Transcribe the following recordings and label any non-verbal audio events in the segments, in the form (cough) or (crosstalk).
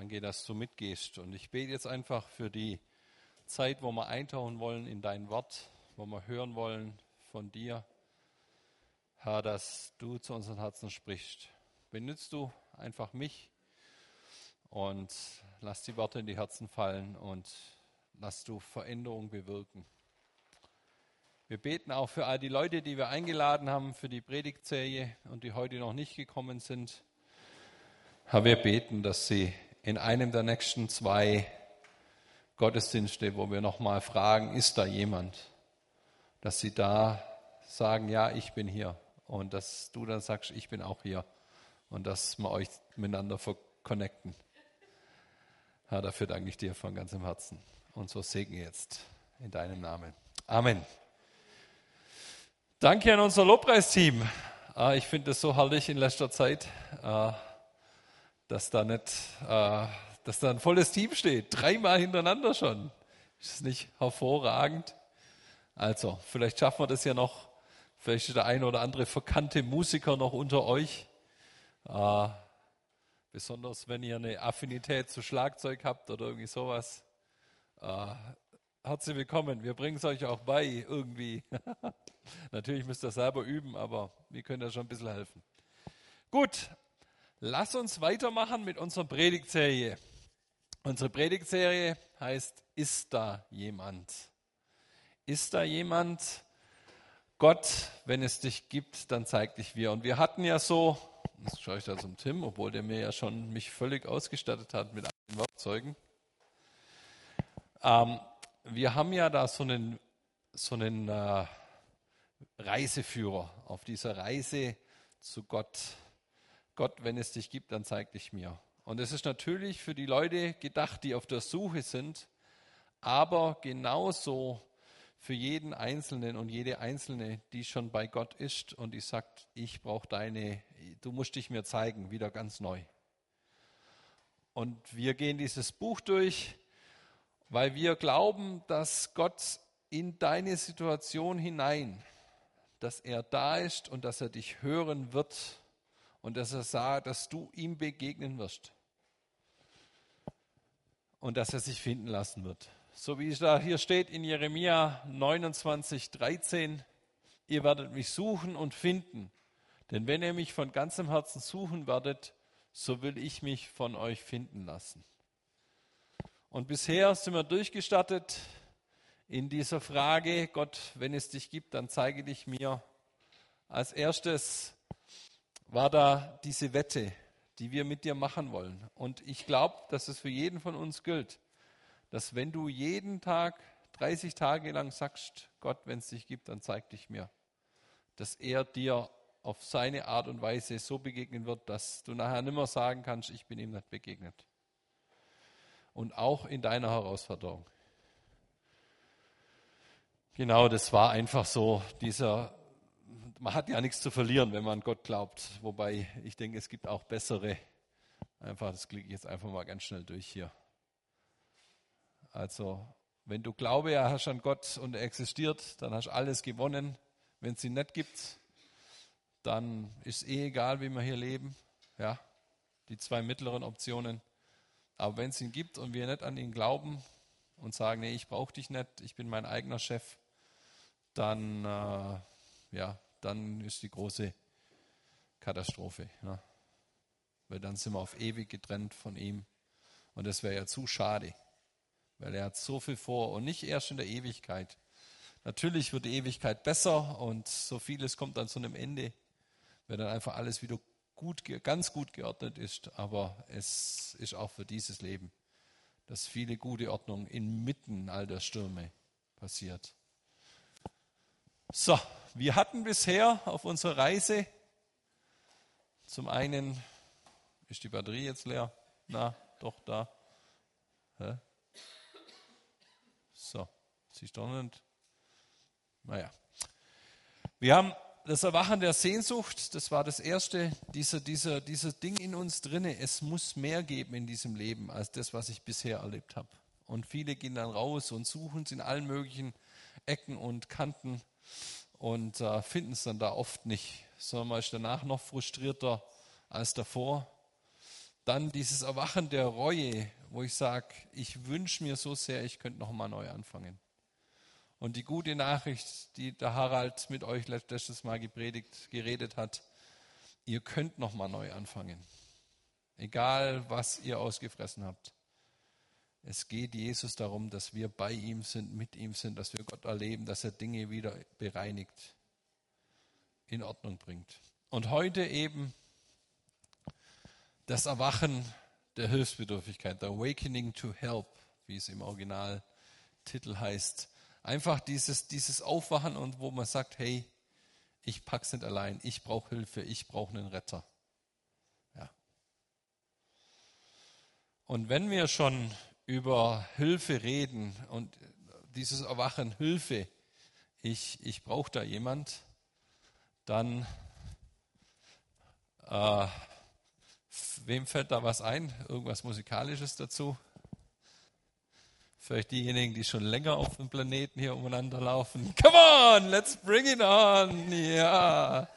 Danke, dass du mitgehst. Und ich bete jetzt einfach für die Zeit, wo wir eintauchen wollen in dein Wort, wo wir hören wollen von dir. Herr, dass du zu unseren Herzen sprichst. Benützt du einfach mich und lass die Worte in die Herzen fallen und lass du Veränderung bewirken. Wir beten auch für all die Leute, die wir eingeladen haben für die Predigtserie und die heute noch nicht gekommen sind. Herr, wir beten, dass sie in einem der nächsten zwei Gottesdienste, wo wir nochmal fragen, ist da jemand, dass sie da sagen, ja, ich bin hier. Und dass du dann sagst, ich bin auch hier. Und dass wir euch miteinander connecten. Herr, dafür danke ich dir von ganzem Herzen. Und so segne jetzt in deinem Namen. Amen. Danke an unser Lobpreisteam. Ah, ich finde es so herrlich in letzter Zeit, ah, dass da nicht, ah, dass da ein volles Team steht. Dreimal hintereinander schon. Ist das nicht hervorragend? Also, vielleicht schaffen wir das ja noch. Vielleicht ist der eine oder andere verkannte Musiker noch unter euch. Besonders wenn ihr eine Affinität zu Schlagzeug habt oder irgendwie sowas. Äh, herzlich willkommen. Wir bringen es euch auch bei irgendwie. (laughs) Natürlich müsst ihr selber üben, aber wir können ja schon ein bisschen helfen. Gut, lass uns weitermachen mit unserer Predigtserie. Unsere Predigtserie heißt Ist da jemand? Ist da jemand? Gott, wenn es dich gibt, dann zeig dich wir. Und wir hatten ja so Jetzt schaue ich da zum Tim, obwohl der mir ja schon mich völlig ausgestattet hat mit allen Werkzeugen. Ähm, wir haben ja da so einen, so einen äh, Reiseführer auf dieser Reise zu Gott. Gott, wenn es dich gibt, dann zeig dich mir. Und es ist natürlich für die Leute gedacht, die auf der Suche sind, aber genauso für jeden Einzelnen und jede Einzelne, die schon bei Gott ist und die sagt, ich brauche deine, du musst dich mir zeigen, wieder ganz neu. Und wir gehen dieses Buch durch, weil wir glauben, dass Gott in deine Situation hinein, dass er da ist und dass er dich hören wird und dass er sagt, dass du ihm begegnen wirst und dass er sich finden lassen wird so wie es da hier steht in Jeremia 29, 13, ihr werdet mich suchen und finden. Denn wenn ihr mich von ganzem Herzen suchen werdet, so will ich mich von euch finden lassen. Und bisher sind wir durchgestattet in dieser Frage, Gott, wenn es dich gibt, dann zeige dich mir. Als erstes war da diese Wette, die wir mit dir machen wollen. Und ich glaube, dass es für jeden von uns gilt dass wenn du jeden Tag 30 Tage lang sagst, Gott, wenn es dich gibt, dann zeig dich mir, dass er dir auf seine Art und Weise so begegnen wird, dass du nachher nimmer sagen kannst, ich bin ihm nicht begegnet. Und auch in deiner Herausforderung. Genau, das war einfach so dieser, man hat ja nichts zu verlieren, wenn man an Gott glaubt. Wobei ich denke, es gibt auch bessere. Einfach, das klicke ich jetzt einfach mal ganz schnell durch hier. Also, wenn du Glaube hast an Gott und er existiert, dann hast du alles gewonnen. Wenn es ihn nicht gibt, dann ist eh egal, wie wir hier leben. Ja, die zwei mittleren Optionen. Aber wenn es ihn gibt und wir nicht an ihn glauben und sagen, nee, ich brauche dich nicht, ich bin mein eigener Chef, dann, äh, ja, dann ist die große Katastrophe. Ja. Weil dann sind wir auf ewig getrennt von ihm. Und das wäre ja zu schade weil er hat so viel vor und nicht erst in der Ewigkeit. Natürlich wird die Ewigkeit besser und so vieles kommt dann zu einem Ende, wenn dann einfach alles wieder gut, ganz gut geordnet ist. Aber es ist auch für dieses Leben, dass viele gute Ordnung inmitten all der Stürme passiert. So, wir hatten bisher auf unserer Reise zum einen, ist die Batterie jetzt leer? Na, doch da. Hä? So, siehst du nicht? Naja. Wir haben das Erwachen der Sehnsucht, das war das erste, dieser, dieser, dieser Ding in uns drinne. Es muss mehr geben in diesem Leben als das, was ich bisher erlebt habe. Und viele gehen dann raus und suchen es in allen möglichen Ecken und Kanten und äh, finden es dann da oft nicht, sondern man ist danach noch frustrierter als davor. Dann dieses Erwachen der Reue, wo ich sage, ich wünsche mir so sehr, ich könnte noch mal neu anfangen. Und die gute Nachricht, die der Harald mit euch letztes Mal gepredigt, geredet hat, ihr könnt noch mal neu anfangen. Egal, was ihr ausgefressen habt. Es geht Jesus darum, dass wir bei ihm sind, mit ihm sind, dass wir Gott erleben, dass er Dinge wieder bereinigt, in Ordnung bringt. Und heute eben das Erwachen der Hilfsbedürftigkeit, the Awakening to Help, wie es im Originaltitel heißt. Einfach dieses, dieses Aufwachen und wo man sagt, hey, ich pack's nicht allein, ich brauche Hilfe, ich brauche einen Retter. Ja. Und wenn wir schon über Hilfe reden und dieses Erwachen, Hilfe, ich, ich brauche da jemand, dann äh, wem fällt da was ein? Irgendwas Musikalisches dazu? Vielleicht diejenigen, die schon länger auf dem Planeten hier umeinander laufen. Come on, let's bring it on. Ja.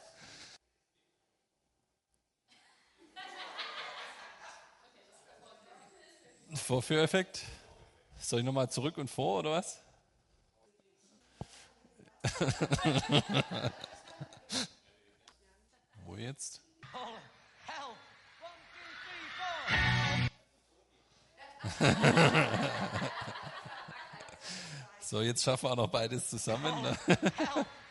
Vorführeffekt. Soll ich nochmal zurück und vor oder was? (laughs) Wo jetzt? (laughs) so, jetzt schaffen wir auch noch beides zusammen. Ne? (laughs)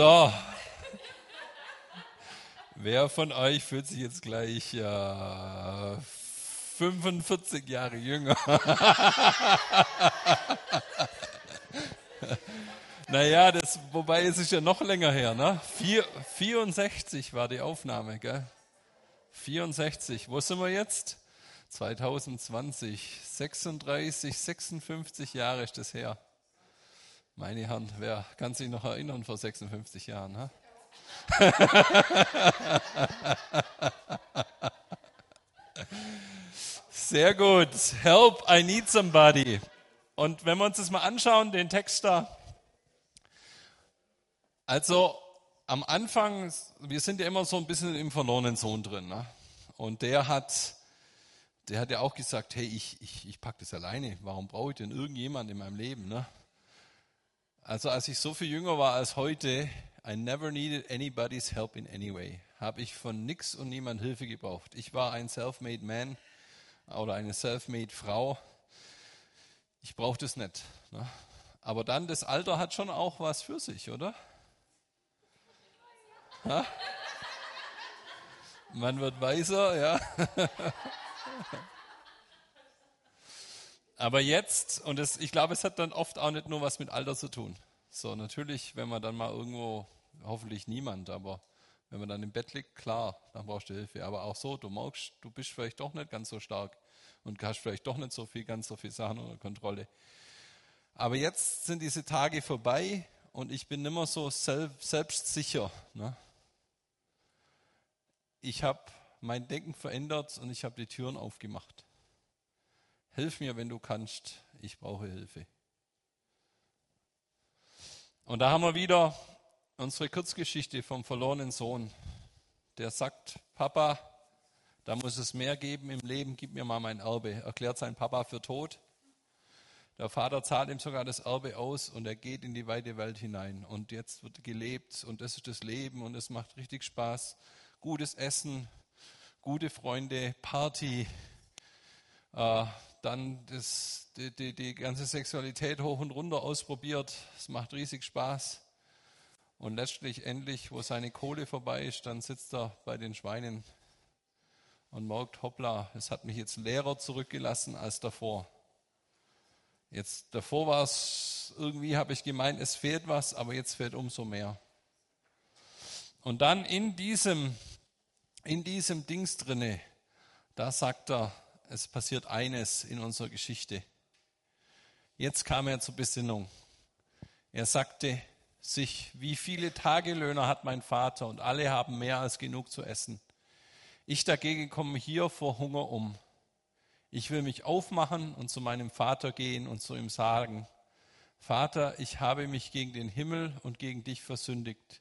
So. Wer von euch fühlt sich jetzt gleich äh, 45 Jahre jünger? (laughs) naja, das, wobei es ist ja noch länger her, ne? Vier, 64 war die Aufnahme, gell? 64. Wo sind wir jetzt? 2020. 36, 56 Jahre ist das her. Meine Herren, wer kann sich noch erinnern vor 56 Jahren? Ha? (laughs) Sehr gut. Help, I need somebody. Und wenn wir uns das mal anschauen, den Text da. Also am Anfang, wir sind ja immer so ein bisschen im verlorenen Sohn drin. Ne? Und der hat, der hat ja auch gesagt, hey, ich, ich, ich packe das alleine. Warum brauche ich denn irgendjemand in meinem Leben? Ne? Also als ich so viel jünger war als heute, I never needed anybody's help in any way. Habe ich von nix und niemand Hilfe gebraucht. Ich war ein self-made man oder eine self-made Frau. Ich brauchte es nicht. Ne? Aber dann, das Alter hat schon auch was für sich, oder? Ha? Man wird weiser, ja. (laughs) Aber jetzt, und das, ich glaube, es hat dann oft auch nicht nur was mit Alter zu tun. So, natürlich, wenn man dann mal irgendwo, hoffentlich niemand, aber wenn man dann im Bett liegt, klar, dann brauchst du Hilfe. Aber auch so, du merkst, du bist vielleicht doch nicht ganz so stark und hast vielleicht doch nicht so viel, ganz so viel Sachen unter Kontrolle. Aber jetzt sind diese Tage vorbei und ich bin nicht mehr so selbstsicher. Ne? Ich habe mein Denken verändert und ich habe die Türen aufgemacht. Hilf mir, wenn du kannst, ich brauche Hilfe. Und da haben wir wieder unsere Kurzgeschichte vom verlorenen Sohn, der sagt, Papa, da muss es mehr geben im Leben, gib mir mal mein Erbe. Erklärt sein Papa für tot. Der Vater zahlt ihm sogar das Erbe aus und er geht in die weite Welt hinein. Und jetzt wird gelebt und das ist das Leben und es macht richtig Spaß. Gutes Essen, gute Freunde, Party, äh, dann das, die, die, die ganze Sexualität hoch und runter ausprobiert. Es macht riesig Spaß. Und letztlich, endlich, wo seine Kohle vorbei ist, dann sitzt er bei den Schweinen und merkt, hoppla, es hat mich jetzt leerer zurückgelassen als davor. Jetzt davor war es, irgendwie habe ich gemeint, es fehlt was, aber jetzt fehlt umso mehr. Und dann in diesem, in diesem Dings drinne, da sagt er, es passiert eines in unserer Geschichte. Jetzt kam er zur Besinnung. Er sagte sich, wie viele Tagelöhner hat mein Vater und alle haben mehr als genug zu essen. Ich dagegen komme hier vor Hunger um. Ich will mich aufmachen und zu meinem Vater gehen und zu ihm sagen, Vater, ich habe mich gegen den Himmel und gegen dich versündigt.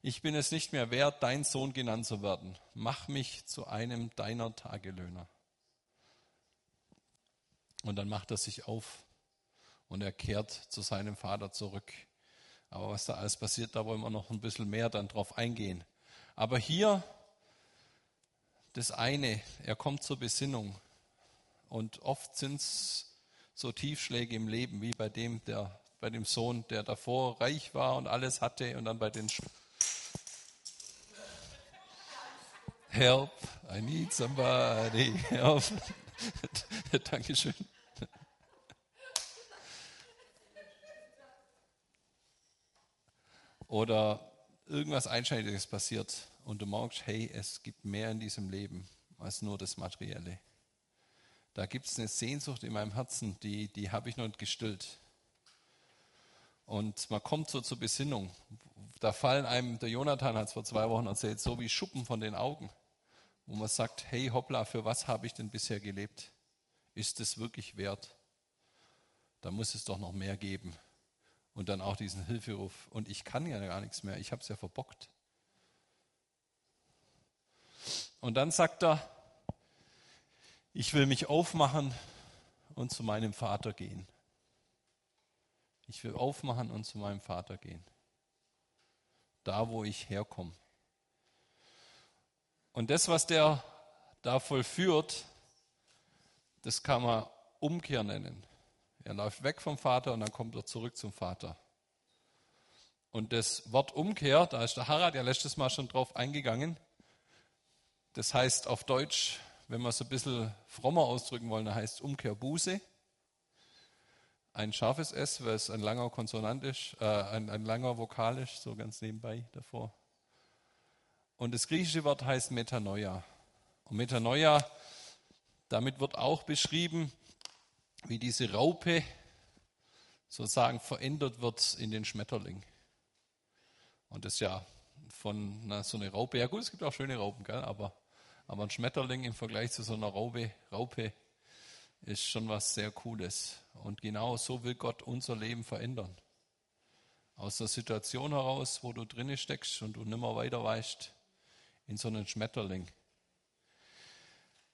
Ich bin es nicht mehr wert, dein Sohn genannt zu werden. Mach mich zu einem deiner Tagelöhner. Und dann macht er sich auf und er kehrt zu seinem Vater zurück. Aber was da alles passiert, da wollen wir noch ein bisschen mehr dann drauf eingehen. Aber hier das eine, er kommt zur Besinnung. Und oft sind es so Tiefschläge im Leben, wie bei dem, der, bei dem Sohn, der davor reich war und alles hatte und dann bei den Sch Help, I need somebody. Help. (laughs) Dankeschön. Oder irgendwas Einschneidiges passiert und du merkst, hey, es gibt mehr in diesem Leben als nur das Materielle. Da gibt es eine Sehnsucht in meinem Herzen, die, die habe ich noch nicht gestillt. Und man kommt so zur Besinnung. Da fallen einem, der Jonathan hat es vor zwei Wochen erzählt, so wie Schuppen von den Augen, wo man sagt, hey hoppla, für was habe ich denn bisher gelebt? Ist es wirklich wert? Da muss es doch noch mehr geben. Und dann auch diesen Hilferuf. Und ich kann ja gar nichts mehr, ich habe es ja verbockt. Und dann sagt er, ich will mich aufmachen und zu meinem Vater gehen. Ich will aufmachen und zu meinem Vater gehen. Da, wo ich herkomme. Und das, was der da vollführt, das kann man Umkehr nennen. Er läuft weg vom Vater und dann kommt er zurück zum Vater. Und das Wort Umkehr, da ist der Harald ja letztes Mal schon drauf eingegangen, das heißt auf Deutsch, wenn wir es ein bisschen frommer ausdrücken wollen, dann heißt Umkehrbuße. Ein scharfes S, weil es ein langer Konsonant ist, äh, ein, ein langer Vokal ist, so ganz nebenbei davor. Und das griechische Wort heißt Metanoia. Und Metanoia, damit wird auch beschrieben, wie diese Raupe sozusagen verändert wird in den Schmetterling. Und das ja von na, so einer Raupe, ja gut, es gibt auch schöne Raupen, gell? Aber, aber ein Schmetterling im Vergleich zu so einer Raupe, Raupe ist schon was sehr Cooles. Und genau so will Gott unser Leben verändern. Aus der Situation heraus, wo du drinnen steckst und du nimmer weiter weißt, in so einen Schmetterling.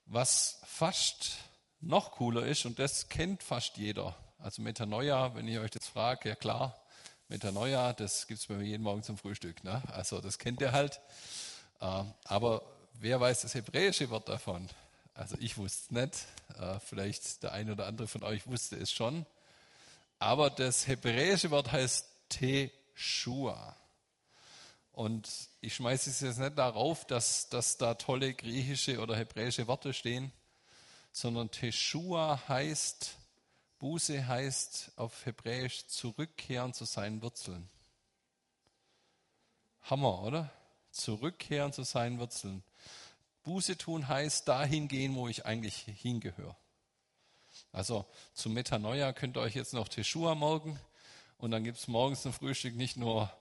Was fast noch cooler ist, und das kennt fast jeder, also Metanoia, wenn ich euch das frage, ja klar, Metanoia, das gibt es bei mir jeden Morgen zum Frühstück. Ne? Also das kennt ihr halt. Äh, aber wer weiß das hebräische Wort davon? Also ich wusste es nicht. Äh, vielleicht der eine oder andere von euch wusste es schon. Aber das hebräische Wort heißt Teshua. Und ich schmeiße es jetzt nicht darauf, dass, dass da tolle griechische oder hebräische Worte stehen, sondern Teshua heißt Buße heißt auf Hebräisch zurückkehren zu seinen Wurzeln. Hammer, oder? Zurückkehren zu seinen Wurzeln. Buße tun heißt dahin gehen, wo ich eigentlich hingehöre. Also zum Metanoia könnt ihr euch jetzt noch Teshua morgen und dann gibt es morgens zum Frühstück nicht nur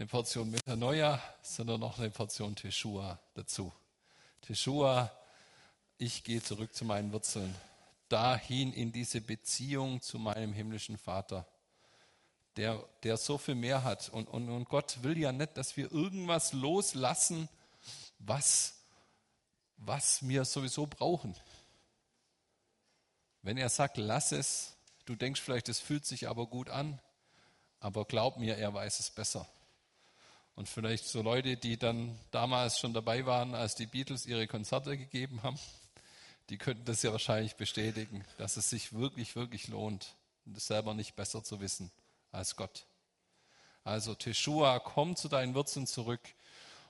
eine Portion Metanoia, sondern noch eine Portion Teshua dazu. Teshua, ich gehe zurück zu meinen Wurzeln dahin in diese Beziehung zu meinem himmlischen Vater, der, der so viel mehr hat. Und, und, und Gott will ja nicht, dass wir irgendwas loslassen, was, was wir sowieso brauchen. Wenn er sagt, lass es, du denkst vielleicht, es fühlt sich aber gut an, aber glaub mir, er weiß es besser. Und vielleicht so Leute, die dann damals schon dabei waren, als die Beatles ihre Konzerte gegeben haben, die könnten das ja wahrscheinlich bestätigen, dass es sich wirklich, wirklich lohnt, das selber nicht besser zu wissen als Gott. Also Teshua, komm zu deinen Wurzeln zurück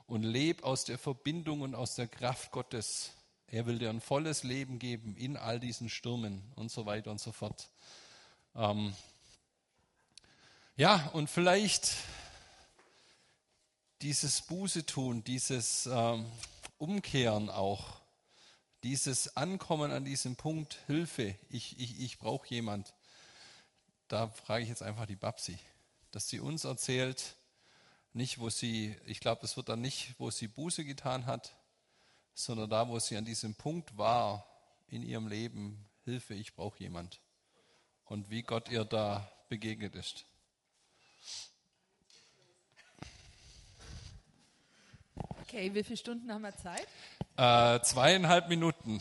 und leb aus der Verbindung und aus der Kraft Gottes. Er will dir ein volles Leben geben in all diesen Stürmen und so weiter und so fort. Ähm ja, und vielleicht dieses Buße tun, dieses ähm, Umkehren auch, dieses Ankommen an diesem Punkt, Hilfe, ich, ich, ich brauche jemand. Da frage ich jetzt einfach die Babsi dass sie uns erzählt, nicht wo sie, ich glaube, es wird dann nicht, wo sie Buße getan hat, sondern da, wo sie an diesem Punkt war in ihrem Leben, Hilfe, ich brauche jemand. Und wie Gott ihr da begegnet ist. Okay, wie viele Stunden haben wir Zeit? Äh, zweieinhalb Minuten.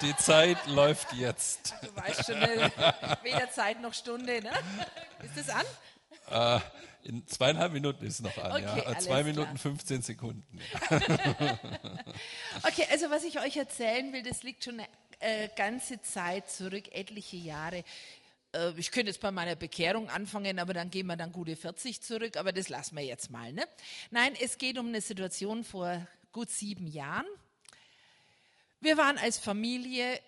Die Zeit (laughs) läuft jetzt. Du weißt schon, weder Zeit noch Stunde, ne? Ist das an? Äh, in zweieinhalb Minuten ist es noch an, okay, ja. Zwei Minuten, 15 Sekunden. (laughs) Okay, also was ich euch erzählen will, das liegt schon eine äh, ganze Zeit zurück, etliche Jahre. Äh, ich könnte jetzt bei meiner Bekehrung anfangen, aber dann gehen wir dann gute 40 zurück, aber das lassen wir jetzt mal. Ne? Nein, es geht um eine Situation vor gut sieben Jahren. Wir waren als Familie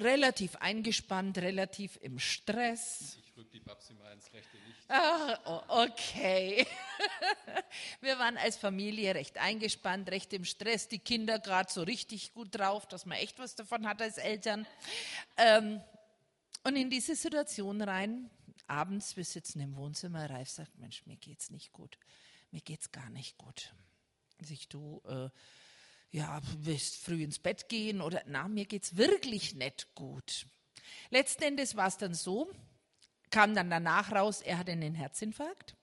relativ eingespannt, relativ im Stress. Ich rück die Babsi mal ins rechte Ah, okay. (laughs) Wir waren als Familie recht eingespannt, recht im Stress, die Kinder gerade so richtig gut drauf, dass man echt was davon hat als Eltern. Ähm, und in diese Situation rein, abends, wir sitzen im Wohnzimmer, Ralf sagt, Mensch, mir geht's nicht gut. Mir geht's gar nicht gut. Sich du, äh, ja, willst früh ins Bett gehen oder, na, mir geht's wirklich nicht gut. Letzten Endes war es dann so, kam dann danach raus, er hatte einen Herzinfarkt.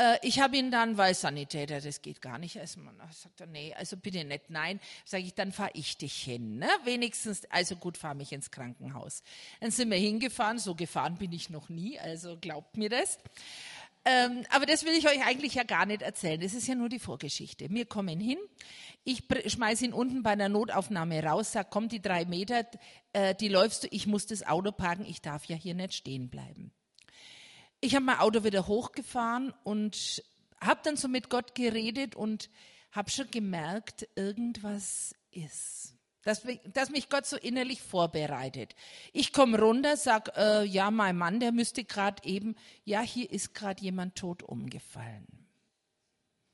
Äh, ich habe ihn dann, weil Sanitäter, das geht gar nicht. Also man sagt nee, also bitte nicht, nein. Sage ich, dann fahre ich dich hin. Ne? Wenigstens, also gut, fahr mich ins Krankenhaus. Dann sind wir hingefahren, so gefahren bin ich noch nie, also glaubt mir das. Ähm, aber das will ich euch eigentlich ja gar nicht erzählen. Das ist ja nur die Vorgeschichte. Wir kommen hin. Ich schmeiße ihn unten bei der Notaufnahme raus, sage, komm, die drei Meter, äh, die läufst du, ich muss das Auto parken, ich darf ja hier nicht stehen bleiben. Ich habe mein Auto wieder hochgefahren und habe dann so mit Gott geredet und habe schon gemerkt, irgendwas ist. Dass, dass, mich Gott so innerlich vorbereitet. Ich komme runter, sag, äh, ja, mein Mann, der müsste gerade eben, ja, hier ist gerade jemand tot umgefallen.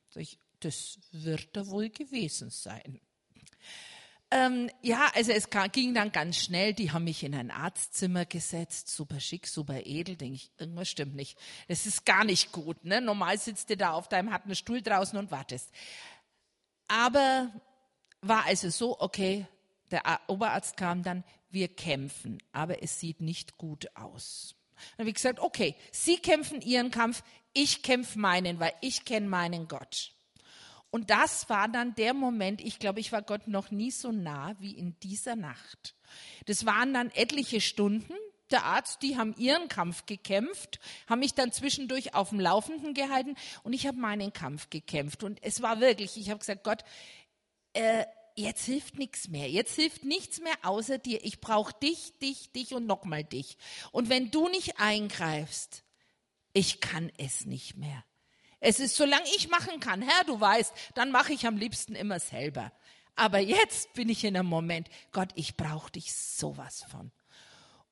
Sag ich, das wird da wohl gewesen sein. Ähm, ja, also es ging dann ganz schnell. Die haben mich in ein Arztzimmer gesetzt, super schick, super edel. Denke ich, irgendwas stimmt nicht. Das ist gar nicht gut. Ne? Normal sitzt du da auf deinem harten Stuhl draußen und wartest. Aber war also so, okay, der Oberarzt kam dann, wir kämpfen, aber es sieht nicht gut aus. Dann habe ich gesagt, okay, Sie kämpfen Ihren Kampf, ich kämpfe meinen, weil ich kenne meinen Gott. Und das war dann der Moment, ich glaube, ich war Gott noch nie so nah wie in dieser Nacht. Das waren dann etliche Stunden. Der Arzt, die haben ihren Kampf gekämpft, haben mich dann zwischendurch auf dem Laufenden gehalten und ich habe meinen Kampf gekämpft. Und es war wirklich, ich habe gesagt, Gott, äh, jetzt hilft nichts mehr. Jetzt hilft nichts mehr außer dir. Ich brauche dich, dich, dich und nochmal dich. Und wenn du nicht eingreifst, ich kann es nicht mehr. Es ist, solange ich machen kann, Herr, du weißt, dann mache ich am liebsten immer selber. Aber jetzt bin ich in einem Moment, Gott, ich brauche dich sowas von.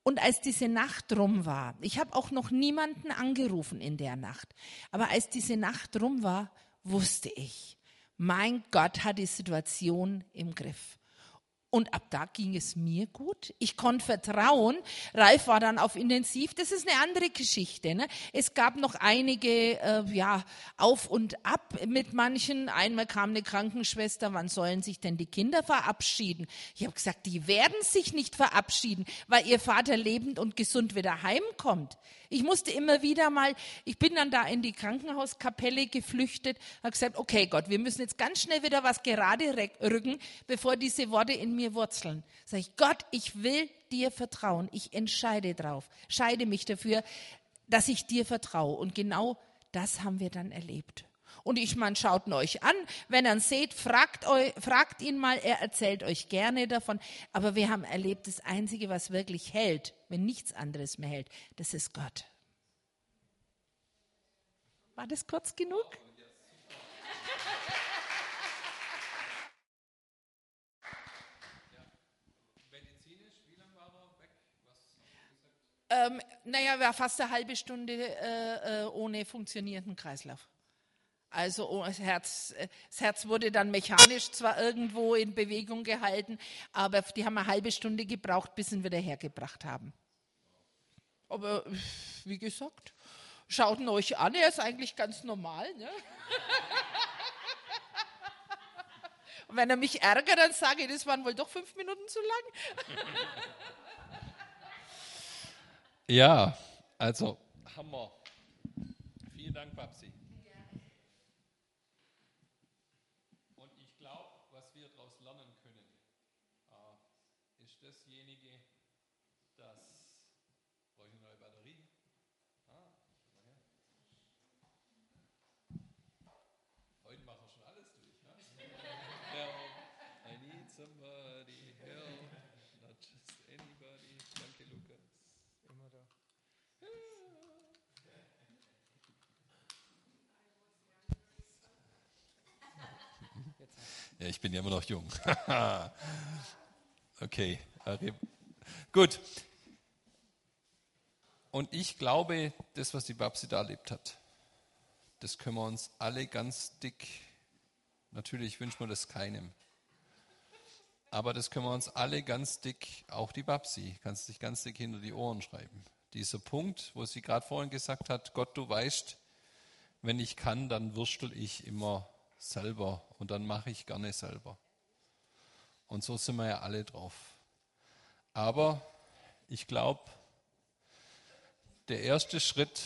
Und als diese Nacht rum war, ich habe auch noch niemanden angerufen in der Nacht, aber als diese Nacht rum war, wusste ich, mein Gott hat die Situation im Griff. Und ab da ging es mir gut. Ich konnte vertrauen. Ralf war dann auf Intensiv. Das ist eine andere Geschichte. Ne? Es gab noch einige äh, ja, Auf und Ab mit manchen. Einmal kam eine Krankenschwester, wann sollen sich denn die Kinder verabschieden? Ich habe gesagt, die werden sich nicht verabschieden, weil ihr Vater lebend und gesund wieder heimkommt. Ich musste immer wieder mal, ich bin dann da in die Krankenhauskapelle geflüchtet, habe gesagt, okay Gott, wir müssen jetzt ganz schnell wieder was gerade rücken, bevor diese Worte in mir wurzeln. Sag ich, Gott, ich will dir vertrauen. Ich entscheide drauf, scheide mich dafür, dass ich dir vertraue. Und genau das haben wir dann erlebt. Und ich meine, schaut ihn euch an. Wenn ihr ihn seht, fragt, euch, fragt ihn mal, er erzählt euch gerne davon. Aber wir haben erlebt, das Einzige, was wirklich hält, wenn nichts anderes mehr hält, das ist Gott. War das kurz genug? (laughs) Ähm, naja, war fast eine halbe Stunde äh, äh, ohne funktionierenden Kreislauf. Also oh, das Herz, äh, das Herz wurde dann mechanisch zwar irgendwo in Bewegung gehalten, aber die haben eine halbe Stunde gebraucht, bis sie ihn wieder hergebracht haben. Aber wie gesagt, schaut ihn euch an, er ist eigentlich ganz normal. Ne? (laughs) Und wenn er mich ärgert, dann sage ich, das waren wohl doch fünf Minuten zu lang. (laughs) Ja, also Hammer. Vielen Dank, Babsi. Und ich glaube, was wir daraus lernen können, äh, ist dasjenige, dass. Brauche ich eine neue Batterie? Ah, Heute machen wir schon alles durch. Ne? Help, I need somebody, help, not just anybody. Danke, Lukas. Immer da. Ja, ich bin ja immer noch jung. (laughs) okay, gut. Und ich glaube, das, was die Babsi da erlebt hat, das können wir uns alle ganz dick, natürlich wünschen wir das keinem, aber das können wir uns alle ganz dick, auch die Babsi, kannst sich ganz dick hinter die Ohren schreiben. Dieser Punkt, wo sie gerade vorhin gesagt hat, Gott, du weißt, wenn ich kann, dann würstel ich immer selber und dann mache ich gerne selber. Und so sind wir ja alle drauf. Aber ich glaube, der erste Schritt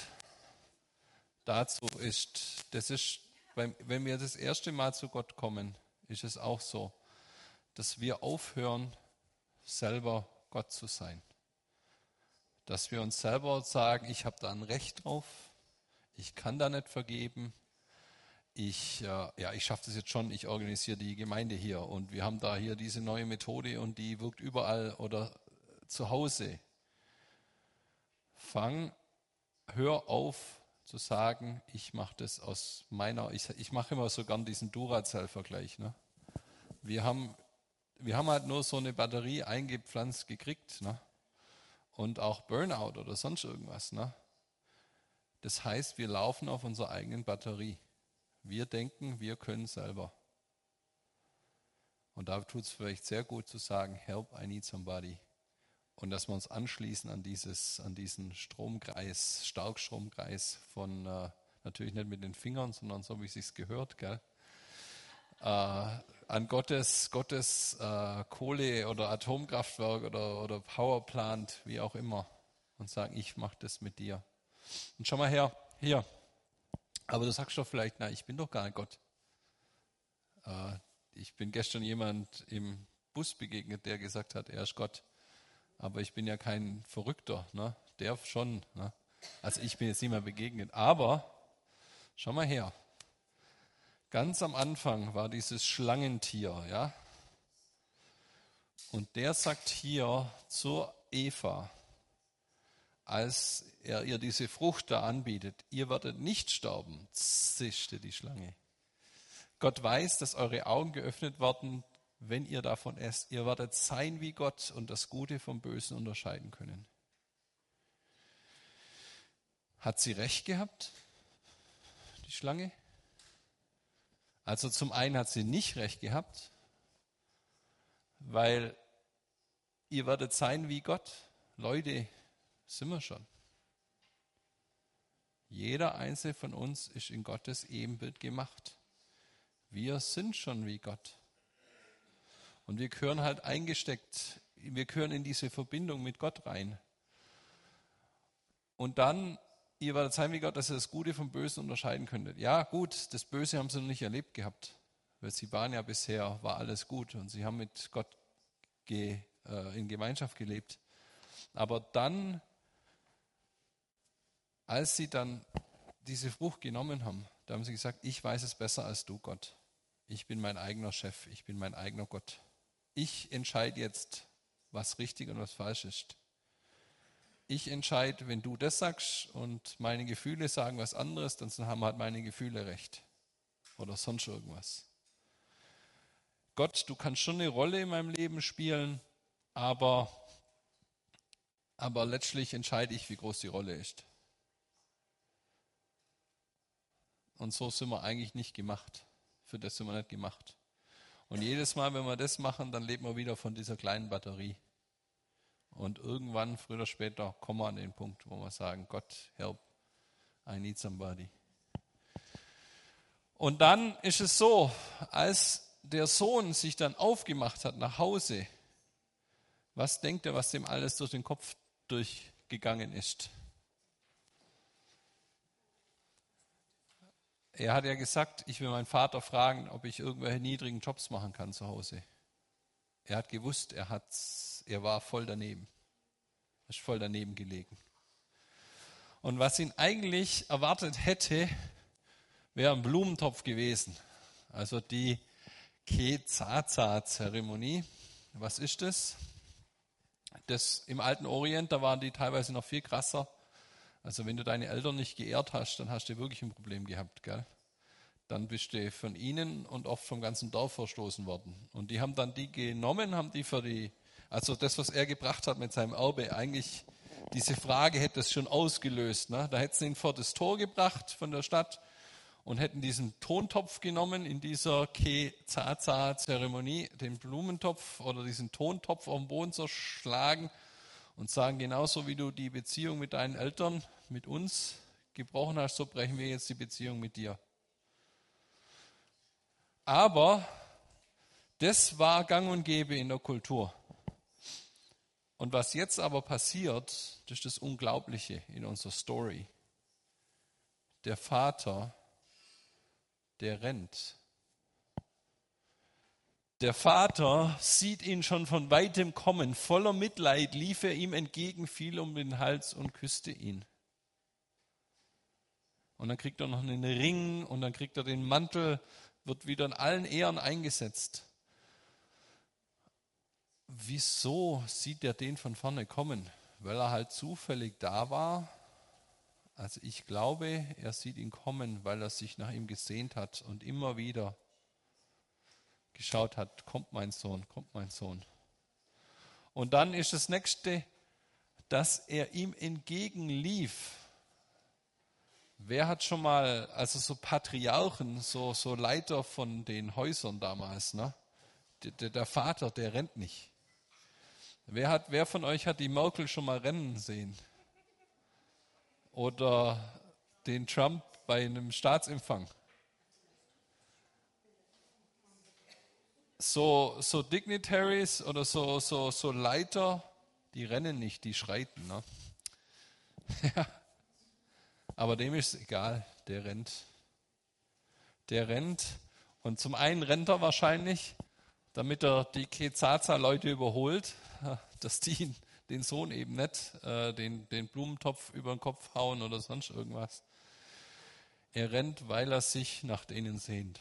dazu ist, das ist, wenn wir das erste Mal zu Gott kommen, ist es auch so, dass wir aufhören, selber Gott zu sein. Dass wir uns selber sagen, ich habe da ein Recht drauf, ich kann da nicht vergeben, ich, äh, ja, ich schaffe das jetzt schon, ich organisiere die Gemeinde hier und wir haben da hier diese neue Methode und die wirkt überall oder zu Hause. Fang, hör auf zu sagen, ich mache das aus meiner, ich, ich mache immer so gern diesen Duracell-Vergleich. Ne? Wir, haben, wir haben halt nur so eine Batterie eingepflanzt gekriegt ne? und auch Burnout oder sonst irgendwas. Ne? Das heißt, wir laufen auf unserer eigenen Batterie. Wir denken, wir können selber. Und da tut es vielleicht sehr gut zu sagen, help, I need somebody. Und dass wir uns anschließen an, dieses, an diesen Stromkreis, Starkstromkreis von, äh, natürlich nicht mit den Fingern, sondern so wie es sich gehört, gell? Äh, an Gottes, Gottes äh, Kohle- oder Atomkraftwerk oder, oder Powerplant, wie auch immer. Und sagen, ich mache das mit dir. Und schau mal her, hier. Aber du sagst doch vielleicht, na, ich bin doch gar nicht Gott. Äh, ich bin gestern jemand im Bus begegnet, der gesagt hat, er ist Gott. Aber ich bin ja kein Verrückter, ne? der schon. Ne? Also ich bin jetzt nicht mehr begegnet. Aber schau mal her. Ganz am Anfang war dieses Schlangentier, ja. Und der sagt hier zur Eva, als er ihr diese Frucht da anbietet, ihr werdet nicht sterben, zischte die Schlange. Gott weiß, dass eure Augen geöffnet werden, wenn ihr davon esst. Ihr werdet sein wie Gott und das Gute vom Bösen unterscheiden können. Hat sie recht gehabt, die Schlange? Also zum einen hat sie nicht recht gehabt, weil ihr werdet sein wie Gott. Leute, sind wir schon. Jeder einzelne von uns ist in Gottes Ebenbild gemacht. Wir sind schon wie Gott. Und wir gehören halt eingesteckt, wir gehören in diese Verbindung mit Gott rein. Und dann, ihr werdet sein wie Gott, dass ihr das Gute vom Bösen unterscheiden könntet. Ja, gut, das Böse haben sie noch nicht erlebt gehabt, weil sie waren ja bisher, war alles gut und sie haben mit Gott ge, äh, in Gemeinschaft gelebt. Aber dann als sie dann diese Frucht genommen haben, Da haben sie gesagt, ich weiß es besser als du, Gott. Ich bin mein eigener Chef, ich bin mein eigener Gott. Ich entscheide jetzt, was richtig und was falsch ist. Ich entscheide, wenn du das sagst und meine Gefühle sagen was anderes, dann haben halt meine Gefühle recht. Oder sonst irgendwas. Gott, du kannst schon eine Rolle in meinem Leben spielen, aber, aber letztlich entscheide ich, wie groß die Rolle ist. Und so sind wir eigentlich nicht gemacht. Für das sind wir nicht gemacht. Und jedes Mal, wenn wir das machen, dann leben wir wieder von dieser kleinen Batterie. Und irgendwann, früher oder später, kommen wir an den Punkt, wo wir sagen, Gott, help, I need somebody. Und dann ist es so, als der Sohn sich dann aufgemacht hat nach Hause, was denkt er, was dem alles durch den Kopf durchgegangen ist? Er hat ja gesagt, ich will meinen Vater fragen, ob ich irgendwelche niedrigen Jobs machen kann zu Hause. Er hat gewusst, er, hat's, er war voll daneben. Er ist voll daneben gelegen. Und was ihn eigentlich erwartet hätte, wäre ein Blumentopf gewesen. Also die Kezaza-Zeremonie. Was ist das? Das im alten Orient, da waren die teilweise noch viel krasser. Also wenn du deine Eltern nicht geehrt hast, dann hast du wirklich ein Problem gehabt, gell? Dann bist du von ihnen und oft vom ganzen Dorf verstoßen worden. Und die haben dann die genommen, haben die für die, also das, was er gebracht hat mit seinem Erbe, eigentlich diese Frage hätte es schon ausgelöst. Ne? Da hätten sie ihn vor das Tor gebracht von der Stadt und hätten diesen Tontopf genommen in dieser Ke-Zaza-Zeremonie, den Blumentopf oder diesen Tontopf auf den Boden zerschlagen und sagen, genauso wie du die Beziehung mit deinen Eltern, mit uns gebrochen hast, so brechen wir jetzt die Beziehung mit dir. Aber das war gang und gäbe in der Kultur. Und was jetzt aber passiert, das ist das Unglaubliche in unserer Story. Der Vater, der rennt der Vater sieht ihn schon von weitem kommen. Voller Mitleid lief er ihm entgegen, fiel um den Hals und küsste ihn. Und dann kriegt er noch einen Ring und dann kriegt er den Mantel, wird wieder in allen Ehren eingesetzt. Wieso sieht er den von vorne kommen? Weil er halt zufällig da war? Also ich glaube, er sieht ihn kommen, weil er sich nach ihm gesehnt hat und immer wieder geschaut hat, kommt mein Sohn, kommt mein Sohn. Und dann ist das nächste, dass er ihm entgegenlief. Wer hat schon mal, also so Patriarchen, so, so Leiter von den Häusern damals, ne? Der, der Vater, der rennt nicht. Wer, hat, wer von euch hat die Merkel schon mal rennen sehen? Oder den Trump bei einem Staatsempfang? So, so Dignitaries oder so, so, so Leiter, die rennen nicht, die schreiten. Ne? (laughs) Aber dem ist es egal, der rennt. Der rennt. Und zum einen rennt er wahrscheinlich, damit er die Kezaza-Leute überholt, (laughs) dass die den Sohn eben nicht äh, den, den Blumentopf über den Kopf hauen oder sonst irgendwas. Er rennt, weil er sich nach denen sehnt.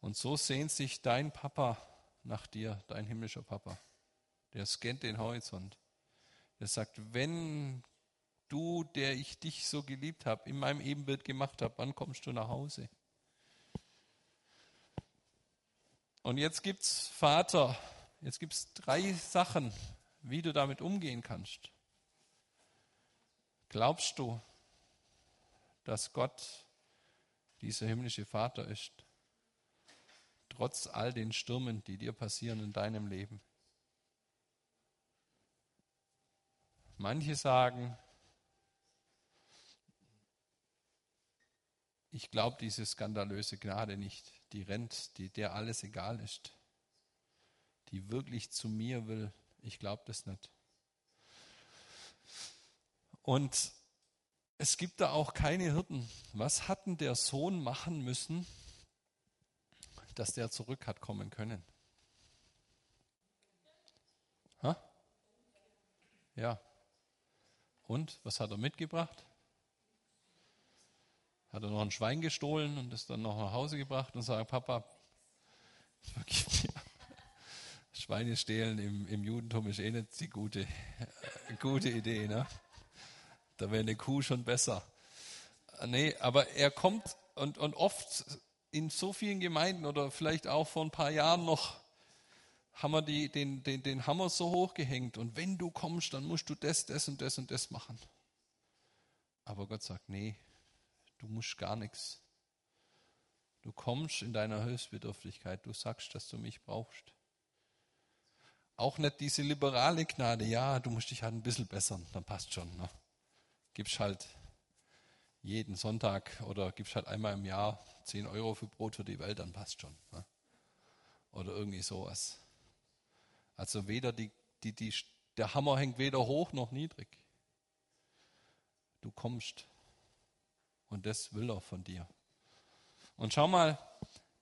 Und so sehnt sich dein Papa nach dir, dein himmlischer Papa. Der scannt den Horizont. Der sagt, wenn du, der ich dich so geliebt habe, in meinem Ebenbild gemacht habe, wann kommst du nach Hause? Und jetzt gibt es, Vater, jetzt gibt es drei Sachen, wie du damit umgehen kannst. Glaubst du, dass Gott dieser himmlische Vater ist? Trotz all den Stürmen, die dir passieren in deinem Leben. Manche sagen, ich glaube diese skandalöse Gnade nicht, die rennt, die, der alles egal ist, die wirklich zu mir will. Ich glaube das nicht. Und es gibt da auch keine Hirten. Was hatten der Sohn machen müssen, dass der zurück hat kommen können. Ha? Ja. Und was hat er mitgebracht? hat er noch ein Schwein gestohlen und das dann noch nach Hause gebracht und sagt, Papa, (laughs) vergib mir. Schweine stehlen im, im Judentum ist eh nicht die gute, äh, gute Idee. Ne? Da wäre eine Kuh schon besser. Nee, aber er kommt und, und oft in so vielen Gemeinden oder vielleicht auch vor ein paar Jahren noch haben wir die, den, den, den Hammer so hochgehängt und wenn du kommst, dann musst du das, das und das und das machen. Aber Gott sagt, nee, du musst gar nichts. Du kommst in deiner Hilfsbedürftigkeit, du sagst, dass du mich brauchst. Auch nicht diese liberale Gnade, ja, du musst dich halt ein bisschen bessern, dann passt schon. Ne? Gibst halt jeden Sonntag oder gibst halt einmal im Jahr 10 Euro für Brot für die Welt, dann passt schon. Ne? Oder irgendwie sowas. Also weder die, die, die, der Hammer hängt weder hoch noch niedrig. Du kommst. Und das will er von dir. Und schau mal,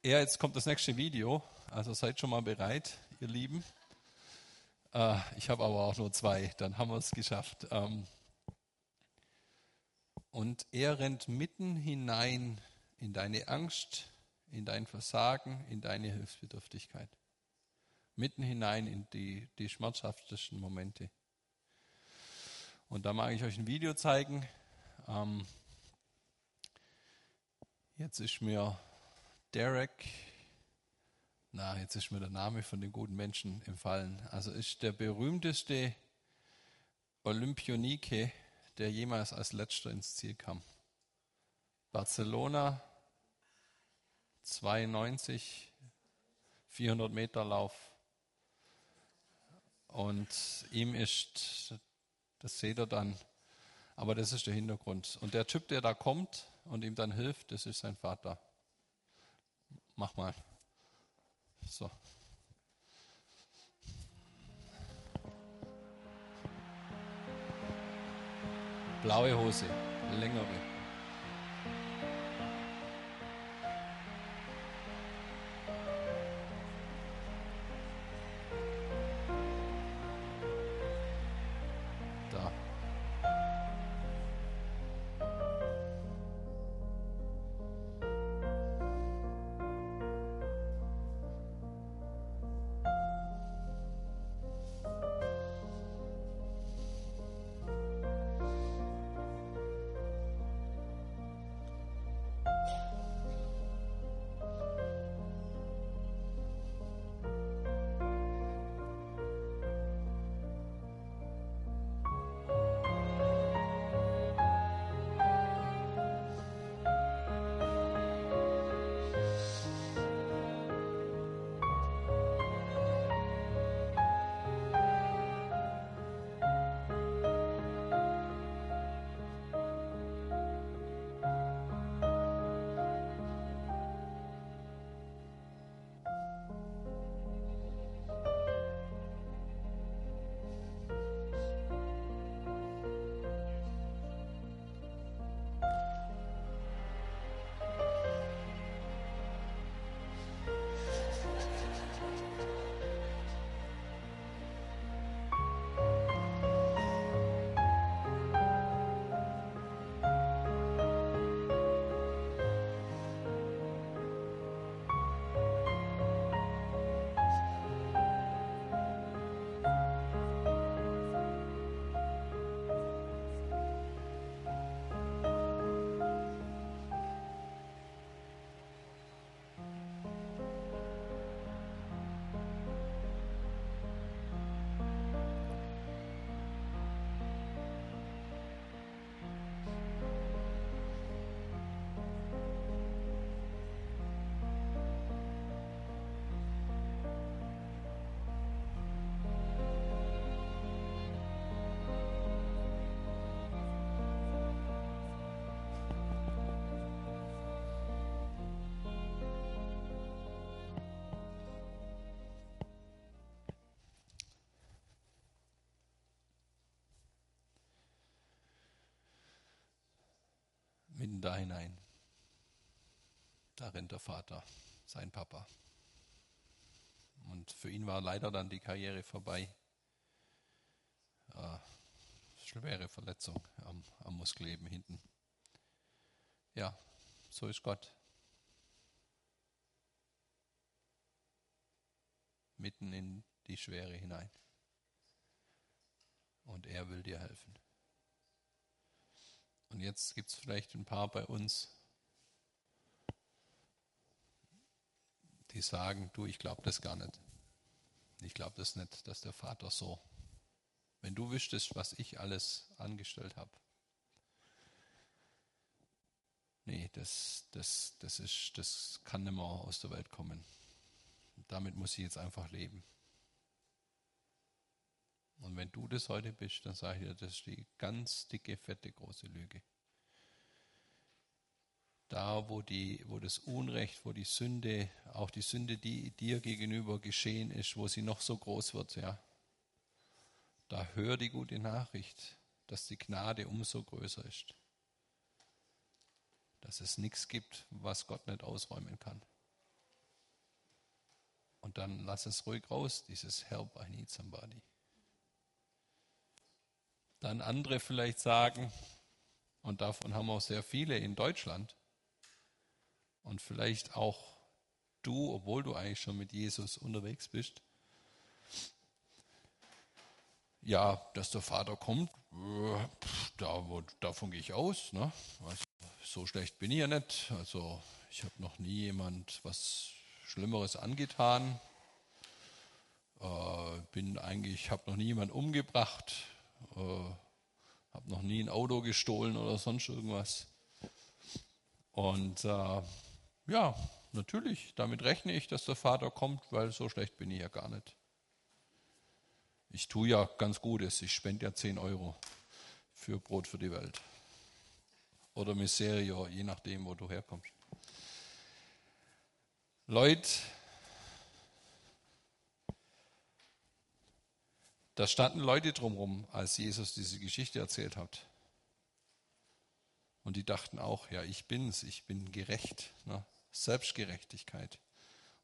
er, jetzt kommt das nächste Video. Also seid schon mal bereit, ihr Lieben. Äh, ich habe aber auch nur zwei, dann haben wir es geschafft. Ähm, und er rennt mitten hinein in deine Angst, in dein Versagen, in deine Hilfsbedürftigkeit mitten hinein in die, die schmerzhaftesten Momente. Und da mag ich euch ein Video zeigen. Ähm, jetzt ist mir Derek, na, jetzt ist mir der Name von dem guten Menschen empfallen. Also ist der berühmteste Olympionike, der jemals als letzter ins Ziel kam. Barcelona 92, 400 Meter Lauf. Und ihm ist, das seht ihr dann, aber das ist der Hintergrund. Und der Typ, der da kommt und ihm dann hilft, das ist sein Vater. Mach mal. So. Blaue Hose, längere. Mitten da hinein. Da rennt der Vater, sein Papa. Und für ihn war leider dann die Karriere vorbei. Äh, schwere Verletzung am, am Muskel eben hinten. Ja, So ist Gott. Mitten in die Schwere hinein. Und er will dir helfen. Und jetzt gibt es vielleicht ein paar bei uns, die sagen, du, ich glaube das gar nicht. Ich glaube das nicht, dass der Vater so. Wenn du wüsstest, was ich alles angestellt habe. Nee, das, das, das, ist, das kann nicht mehr aus der Welt kommen. damit muss ich jetzt einfach leben. Und wenn du das heute bist, dann sage ich dir, das ist die ganz dicke, fette, große Lüge. Da, wo, die, wo das Unrecht, wo die Sünde, auch die Sünde, die dir gegenüber geschehen ist, wo sie noch so groß wird, ja, da hör die gute Nachricht, dass die Gnade umso größer ist. Dass es nichts gibt, was Gott nicht ausräumen kann. Und dann lass es ruhig raus, dieses Help, I need somebody. Dann andere vielleicht sagen, und davon haben auch sehr viele in Deutschland, und vielleicht auch du, obwohl du eigentlich schon mit Jesus unterwegs bist, ja, dass der Vater kommt, äh, da, davon gehe ich aus. Ne? Also, so schlecht bin ich ja nicht. Also ich habe noch nie jemand was Schlimmeres angetan. Äh, bin eigentlich, habe noch nie jemand umgebracht. Äh, habe noch nie ein Auto gestohlen oder sonst irgendwas. Und äh, ja, natürlich, damit rechne ich, dass der Vater kommt, weil so schlecht bin ich ja gar nicht. Ich tue ja ganz Gutes, ich spende ja 10 Euro für Brot für die Welt. Oder Miserio, je nachdem, wo du herkommst. Leute, da standen Leute drumherum, als Jesus diese Geschichte erzählt hat. Und die dachten auch, ja, ich bin's, ich bin gerecht. Ne? Selbstgerechtigkeit.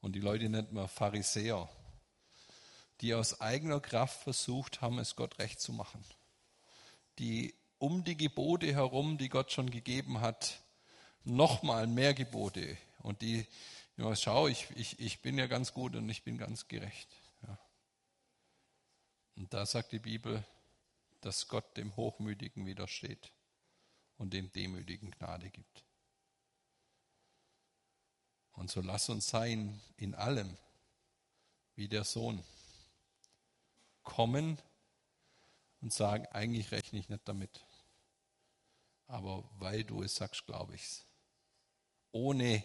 Und die Leute nennt man Pharisäer, die aus eigener Kraft versucht haben, es Gott recht zu machen. Die um die Gebote herum, die Gott schon gegeben hat, nochmal mehr Gebote. Und die, ja, schau, ich, ich, ich bin ja ganz gut und ich bin ganz gerecht. Und da sagt die Bibel, dass Gott dem Hochmütigen widersteht und dem Demütigen Gnade gibt. Und so lass uns sein in allem wie der Sohn. Kommen und sagen, eigentlich rechne ich nicht damit. Aber weil du es sagst, glaube ich es. Ohne,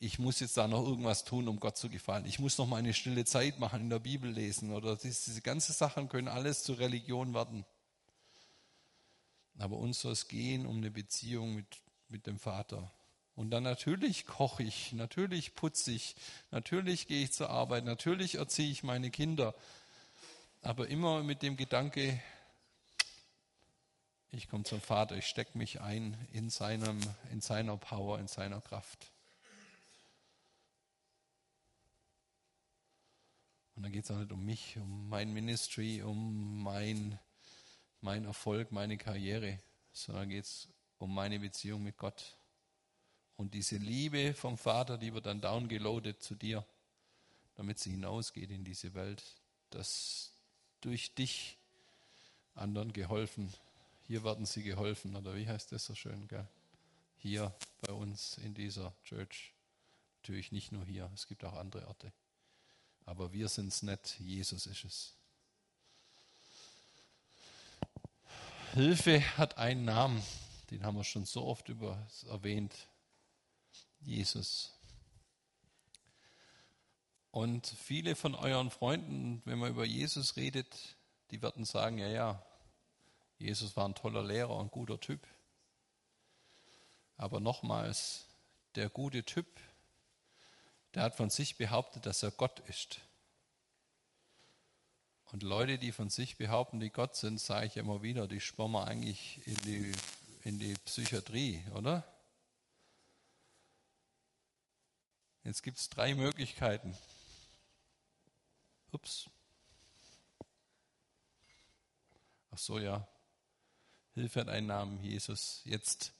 ich muss jetzt da noch irgendwas tun, um Gott zu gefallen. Ich muss noch mal eine stille Zeit machen, in der Bibel lesen oder diese, ganzen Sachen können alles zur Religion werden. Aber uns soll es gehen um eine Beziehung mit, mit dem Vater. Und dann natürlich koche ich, natürlich putze ich, natürlich gehe ich zur Arbeit, natürlich erziehe ich meine Kinder. Aber immer mit dem Gedanke, ich komme zum Vater, ich stecke mich ein in, seinem, in seiner Power, in seiner Kraft. Und dann geht es auch nicht um mich, um mein Ministry, um mein, mein Erfolg, meine Karriere, sondern geht es um meine Beziehung mit Gott. Und diese Liebe vom Vater, die wird dann downgeloadet zu dir, damit sie hinausgeht in diese Welt, dass durch dich anderen geholfen, hier werden sie geholfen, oder wie heißt das so schön, gell? Hier bei uns in dieser Church. Natürlich nicht nur hier, es gibt auch andere Orte. Aber wir sind es nicht, Jesus ist es. Hilfe hat einen Namen, den haben wir schon so oft über erwähnt. Jesus. Und viele von euren Freunden, wenn man über Jesus redet, die werden sagen, ja, ja, Jesus war ein toller Lehrer, ein guter Typ. Aber nochmals, der gute Typ, der hat von sich behauptet, dass er Gott ist. Und Leute, die von sich behaupten, die Gott sind, sage ich immer wieder, die spüren wir eigentlich in die, in die Psychiatrie, oder? Jetzt gibt es drei Möglichkeiten. Ups. Ach so, ja. Hilfe hat einen Namen, Jesus. Jetzt.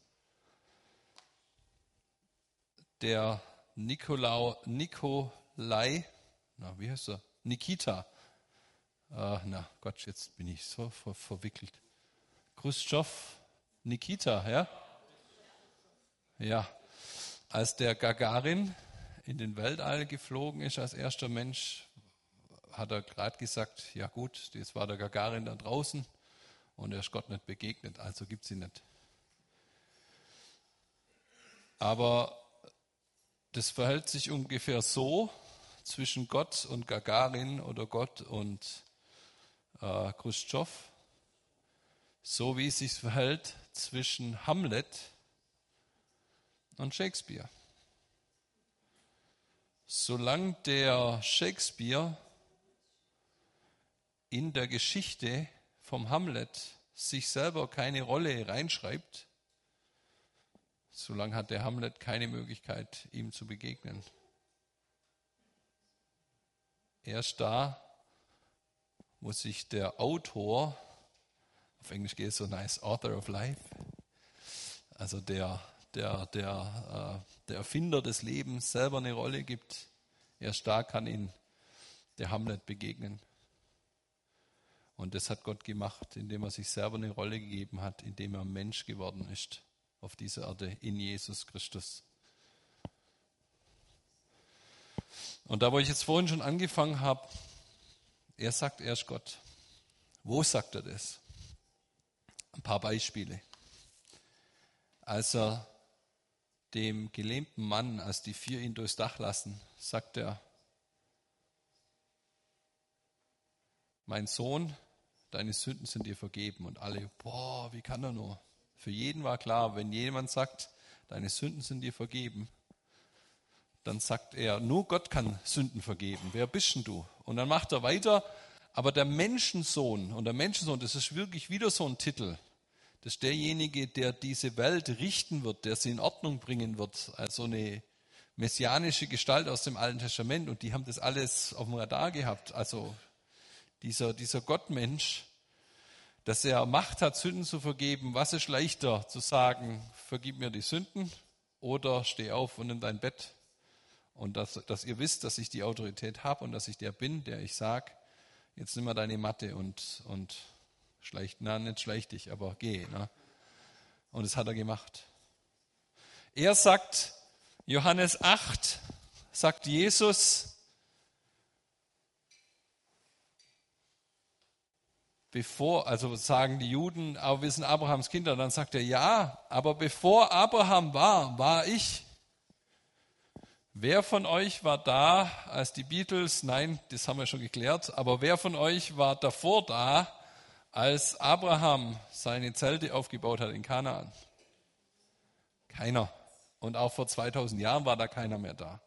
der Nikolau, Nikolai, na, wie heißt er? Nikita. Äh, na Gott, jetzt bin ich so ver verwickelt. Khrushchev, Nikita, ja? Ja, als der Gagarin in den Weltall geflogen ist als erster Mensch, hat er gerade gesagt, ja gut, jetzt war der Gagarin da draußen und er ist Gott nicht begegnet, also gibt es ihn nicht. Aber das verhält sich ungefähr so zwischen Gott und Gagarin oder Gott und äh, Khrushchev, so wie es sich verhält zwischen Hamlet und Shakespeare. Solange der Shakespeare in der Geschichte vom Hamlet sich selber keine Rolle reinschreibt, solange hat der Hamlet keine Möglichkeit, ihm zu begegnen. Erst da muss sich der Autor, auf Englisch geht es so nice, Author of Life, also der, der, der, äh, der Erfinder des Lebens selber eine Rolle gibt, erst da kann ihn der Hamlet begegnen. Und das hat Gott gemacht, indem er sich selber eine Rolle gegeben hat, indem er Mensch geworden ist auf dieser Erde in Jesus Christus. Und da, wo ich jetzt vorhin schon angefangen habe, er sagt erst Gott. Wo sagt er das? Ein paar Beispiele. Als er dem gelähmten Mann, als die vier ihn durchs Dach lassen, sagt er, mein Sohn, deine Sünden sind dir vergeben. Und alle, boah, wie kann er nur? Für jeden war klar, wenn jemand sagt, deine Sünden sind dir vergeben, dann sagt er, nur Gott kann Sünden vergeben. Wer bist denn du? Und dann macht er weiter, aber der Menschensohn, und der Menschensohn, das ist wirklich wieder so ein Titel, das ist derjenige, der diese Welt richten wird, der sie in Ordnung bringen wird, also eine messianische Gestalt aus dem Alten Testament. Und die haben das alles auf dem Radar gehabt. Also dieser, dieser Gottmensch, dass er Macht hat, Sünden zu vergeben. Was ist leichter zu sagen, vergib mir die Sünden oder steh auf und nimm dein Bett? Und dass, dass ihr wisst, dass ich die Autorität habe und dass ich der bin, der ich sage, jetzt nimm mal deine Matte und, und schleich, na, nicht schleich dich, aber geh. Ne? Und das hat er gemacht. Er sagt, Johannes 8, sagt Jesus, bevor, also sagen die Juden, aber wir sind Abrahams Kinder, dann sagt er, ja, aber bevor Abraham war, war ich. Wer von euch war da, als die Beatles, nein, das haben wir schon geklärt, aber wer von euch war davor da, als Abraham seine Zelte aufgebaut hat in Kanaan? Keiner. Und auch vor 2000 Jahren war da keiner mehr da.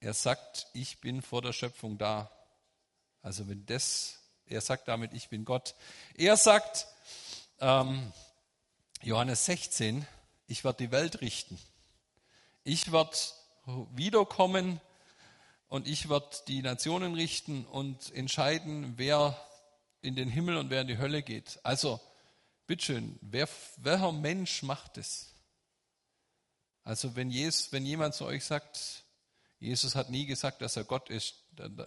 Er sagt, ich bin vor der Schöpfung da. Also wenn das, er sagt damit, ich bin Gott. Er sagt, ähm, Johannes 16, ich werde die Welt richten. Ich werde wiederkommen und ich werde die Nationen richten und entscheiden, wer in den Himmel und wer in die Hölle geht. Also, bitteschön, wer, welcher Mensch macht es? Also, wenn, Jesus, wenn jemand zu euch sagt, Jesus hat nie gesagt, dass er Gott ist,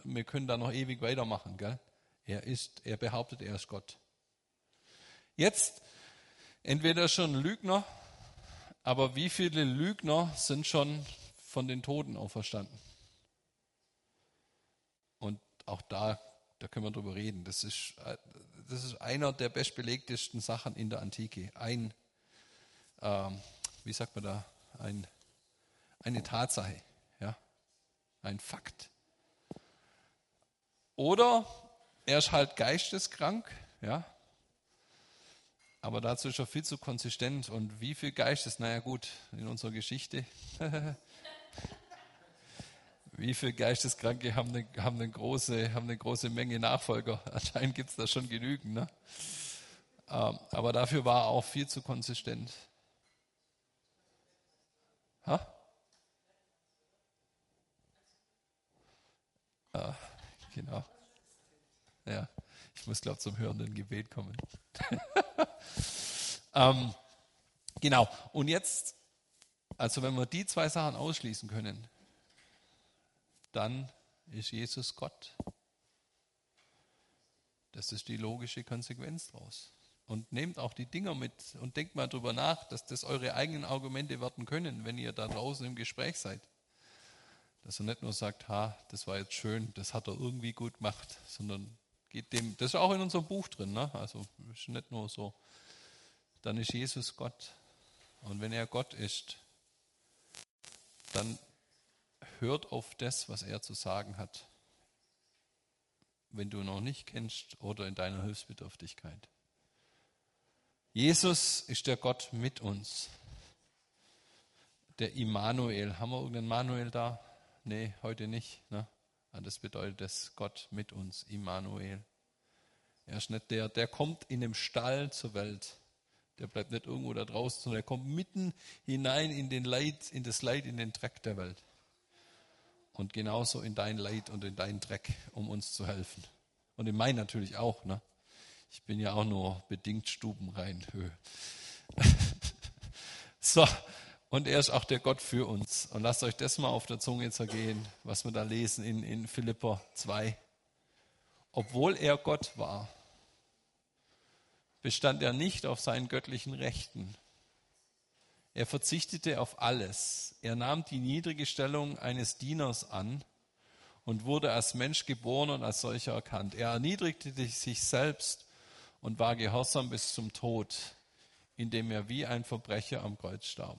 wir können da noch ewig weitermachen, gell? Er ist, er behauptet, er ist Gott. Jetzt, entweder schon Lügner, aber wie viele Lügner sind schon von den Toten auferstanden. Und auch da, da können wir drüber reden. Das ist, das ist einer der bestbelegtesten Sachen in der Antike. Ein, ähm, wie sagt man da, ein, eine Tatsache, ja, ein Fakt. Oder er ist halt geisteskrank, ja, aber dazu ist er viel zu konsistent. Und wie viel Geistes, naja gut, in unserer Geschichte (laughs) Wie viele Geisteskranke haben eine, haben eine, große, haben eine große Menge Nachfolger? (laughs) Anscheinend gibt es da schon genügend. Ne? Ähm, aber dafür war er auch viel zu konsistent. Ha? Ah, genau. Ja, ich muss, glaube zum hörenden Gebet kommen. (laughs) ähm, genau. Und jetzt Also wenn wir die zwei Sachen ausschließen können, dann ist Jesus Gott. Das ist die logische Konsequenz daraus. Und nehmt auch die Dinger mit und denkt mal drüber nach, dass das eure eigenen Argumente werden können, wenn ihr da draußen im Gespräch seid. Dass er nicht nur sagt, ha, das war jetzt schön, das hat er irgendwie gut gemacht, sondern geht dem, das ist auch in unserem Buch drin, ne? also ist nicht nur so. Dann ist Jesus Gott. Und wenn er Gott ist, dann hört auf das, was er zu sagen hat, wenn du noch nicht kennst oder in deiner Hilfsbedürftigkeit. Jesus ist der Gott mit uns. Der Immanuel. Haben wir irgendeinen Manuel da? Nee, heute nicht. Ne? Ah, das bedeutet das Gott mit uns, Immanuel. Er ist nicht der, der kommt in dem Stall zur Welt. Der bleibt nicht irgendwo da draußen, sondern er kommt mitten hinein in den Leid, in das Leid, in den Dreck der Welt. Und genauso in dein Leid und in deinen Dreck, um uns zu helfen. Und in mein natürlich auch. Ne? Ich bin ja auch nur bedingt stubenrein. (laughs) so, und er ist auch der Gott für uns. Und lasst euch das mal auf der Zunge zergehen, was wir da lesen in, in Philippa 2. Obwohl er Gott war, bestand er nicht auf seinen göttlichen Rechten. Er verzichtete auf alles. Er nahm die niedrige Stellung eines Dieners an und wurde als Mensch geboren und als solcher erkannt. Er erniedrigte sich selbst und war gehorsam bis zum Tod, indem er wie ein Verbrecher am Kreuz starb.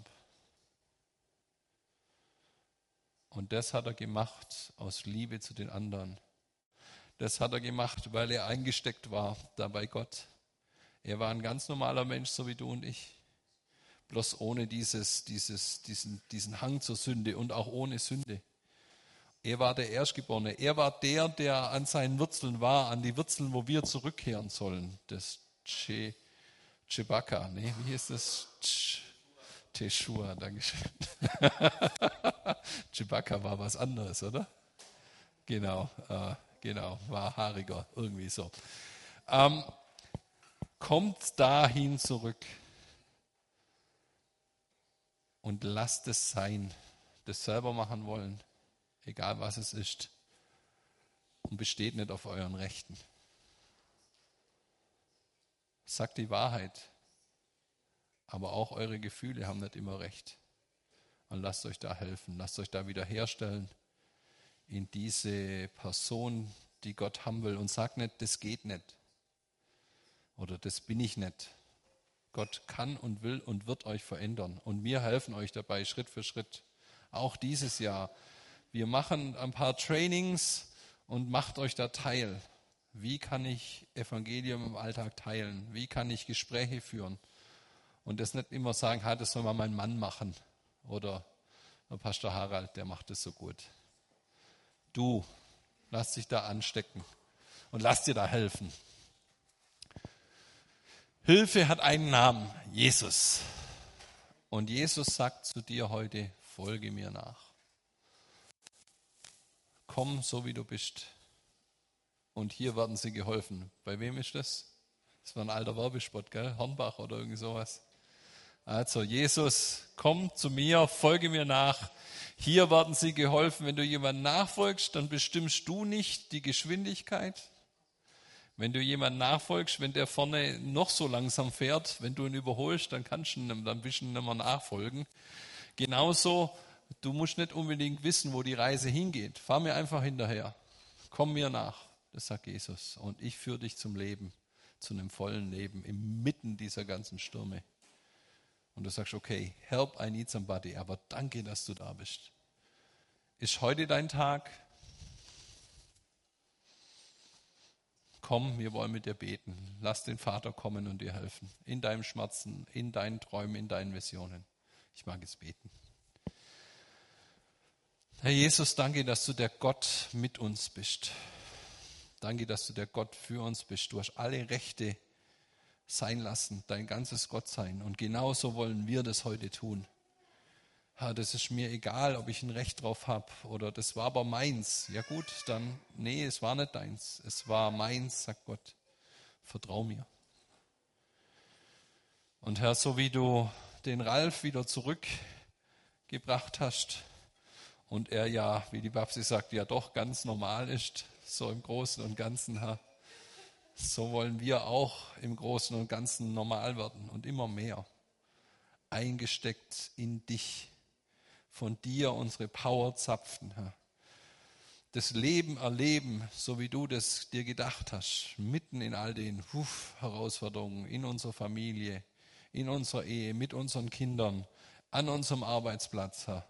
Und das hat er gemacht aus Liebe zu den anderen. Das hat er gemacht, weil er eingesteckt war da bei Gott. Er war ein ganz normaler Mensch, so wie du und ich. Bloß ohne dieses, dieses, diesen, diesen Hang zur Sünde und auch ohne Sünde. Er war der Erstgeborene. Er war der, der an seinen Wurzeln war, an die Wurzeln, wo wir zurückkehren sollen. Das che, Chewbacca, ne? wie hieß das? Ch, Teshua, Dankeschön. (laughs) Chewbacca war was anderes, oder? Genau, äh, genau, war haariger, irgendwie so. Ähm, kommt dahin zurück und lasst es sein, das selber machen wollen egal was es ist, und besteht nicht auf euren Rechten. Sagt die Wahrheit, aber auch eure Gefühle haben nicht immer recht. Und lasst euch da helfen, lasst euch da wieder herstellen in diese Person, die Gott haben will und sagt nicht, das geht nicht oder das bin ich nicht. Gott kann und will und wird euch verändern und wir helfen euch dabei Schritt für Schritt. Auch dieses Jahr wir machen ein paar Trainings und macht euch da teil. Wie kann ich Evangelium im Alltag teilen? Wie kann ich Gespräche führen? Und das nicht immer sagen, ha, das soll mal mein Mann machen. Oder der Pastor Harald, der macht das so gut. Du, lass dich da anstecken und lass dir da helfen. Hilfe hat einen Namen, Jesus. Und Jesus sagt zu dir heute, folge mir nach komm so wie du bist. Und hier werden sie geholfen. Bei wem ist das? Das war ein alter Werbespot, gell? Hornbach oder irgendwie sowas. Also, Jesus, komm zu mir, folge mir nach. Hier werden sie geholfen. Wenn du jemandem nachfolgst, dann bestimmst du nicht die Geschwindigkeit. Wenn du jemandem nachfolgst, wenn der vorne noch so langsam fährt, wenn du ihn überholst, dann kannst du ihm dann ein bisschen nicht mehr nachfolgen. Genauso Du musst nicht unbedingt wissen, wo die Reise hingeht. Fahr mir einfach hinterher. Komm mir nach. Das sagt Jesus. Und ich führe dich zum Leben, zu einem vollen Leben, inmitten dieser ganzen Stürme. Und du sagst, okay, help, I need somebody, aber danke, dass du da bist. Ist heute dein Tag? Komm, wir wollen mit dir beten. Lass den Vater kommen und dir helfen. In deinem Schmerzen, in deinen Träumen, in deinen Visionen. Ich mag es beten. Herr Jesus, danke, dass du der Gott mit uns bist. Danke, dass du der Gott für uns bist. Du hast alle Rechte sein lassen, dein ganzes Gottsein. Und genauso wollen wir das heute tun. Herr, das ist mir egal, ob ich ein Recht drauf habe oder das war aber meins. Ja gut, dann, nee, es war nicht deins. Es war meins, sagt Gott. Vertrau mir. Und Herr, so wie du den Ralf wieder zurück gebracht hast und er ja, wie die Babsi sagt, ja doch ganz normal ist, so im Großen und Ganzen, Herr. So wollen wir auch im Großen und Ganzen normal werden und immer mehr eingesteckt in dich, von dir unsere Power zapfen, Herr. Das Leben erleben, so wie du das dir gedacht hast, mitten in all den Huf, Herausforderungen in unserer Familie, in unserer Ehe, mit unseren Kindern, an unserem Arbeitsplatz, Herr.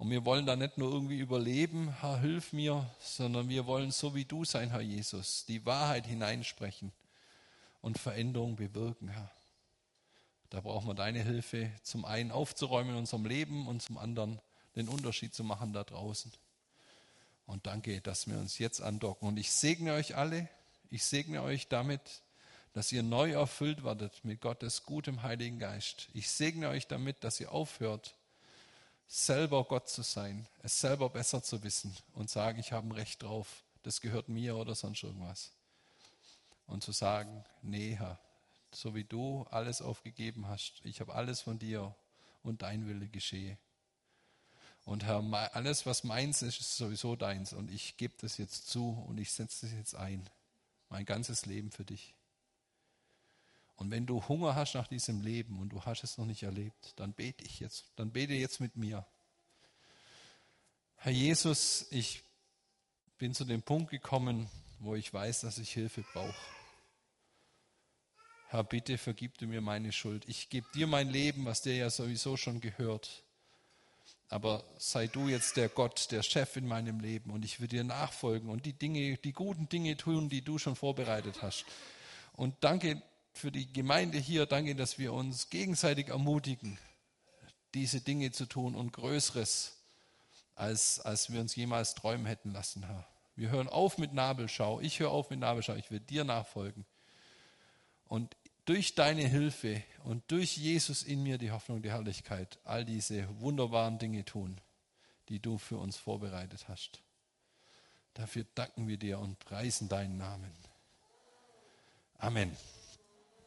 Und wir wollen da nicht nur irgendwie überleben, Herr, hilf mir, sondern wir wollen so wie du sein, Herr Jesus, die Wahrheit hineinsprechen und Veränderung bewirken, Herr. Da brauchen wir deine Hilfe, zum einen aufzuräumen in unserem Leben und zum anderen den Unterschied zu machen da draußen. Und danke, dass wir uns jetzt andocken. Und ich segne euch alle, ich segne euch damit, dass ihr neu erfüllt werdet mit Gottes gutem Heiligen Geist. Ich segne euch damit, dass ihr aufhört, selber Gott zu sein, es selber besser zu wissen und sagen, ich habe ein Recht drauf, das gehört mir oder sonst irgendwas. Und zu sagen, nee, Herr, so wie du alles aufgegeben hast, ich habe alles von dir und dein Wille geschehe. Und Herr, alles, was meins ist, ist sowieso deins. Und ich gebe das jetzt zu und ich setze das jetzt ein. Mein ganzes Leben für dich. Und wenn du Hunger hast nach diesem Leben und du hast es noch nicht erlebt, dann bete ich jetzt, dann bete jetzt mit mir. Herr Jesus, ich bin zu dem Punkt gekommen, wo ich weiß, dass ich Hilfe brauche. Herr, bitte vergib du mir meine Schuld. Ich gebe dir mein Leben, was dir ja sowieso schon gehört. Aber sei du jetzt der Gott, der Chef in meinem Leben und ich will dir nachfolgen und die Dinge, die guten Dinge tun, die du schon vorbereitet hast. Und danke, für die Gemeinde hier. Danke, dass wir uns gegenseitig ermutigen, diese Dinge zu tun und Größeres, als, als wir uns jemals träumen hätten lassen, Herr. Wir hören auf mit Nabelschau. Ich höre auf mit Nabelschau. Ich will dir nachfolgen. Und durch deine Hilfe und durch Jesus in mir die Hoffnung, die Herrlichkeit, all diese wunderbaren Dinge tun, die du für uns vorbereitet hast. Dafür danken wir dir und preisen deinen Namen. Amen.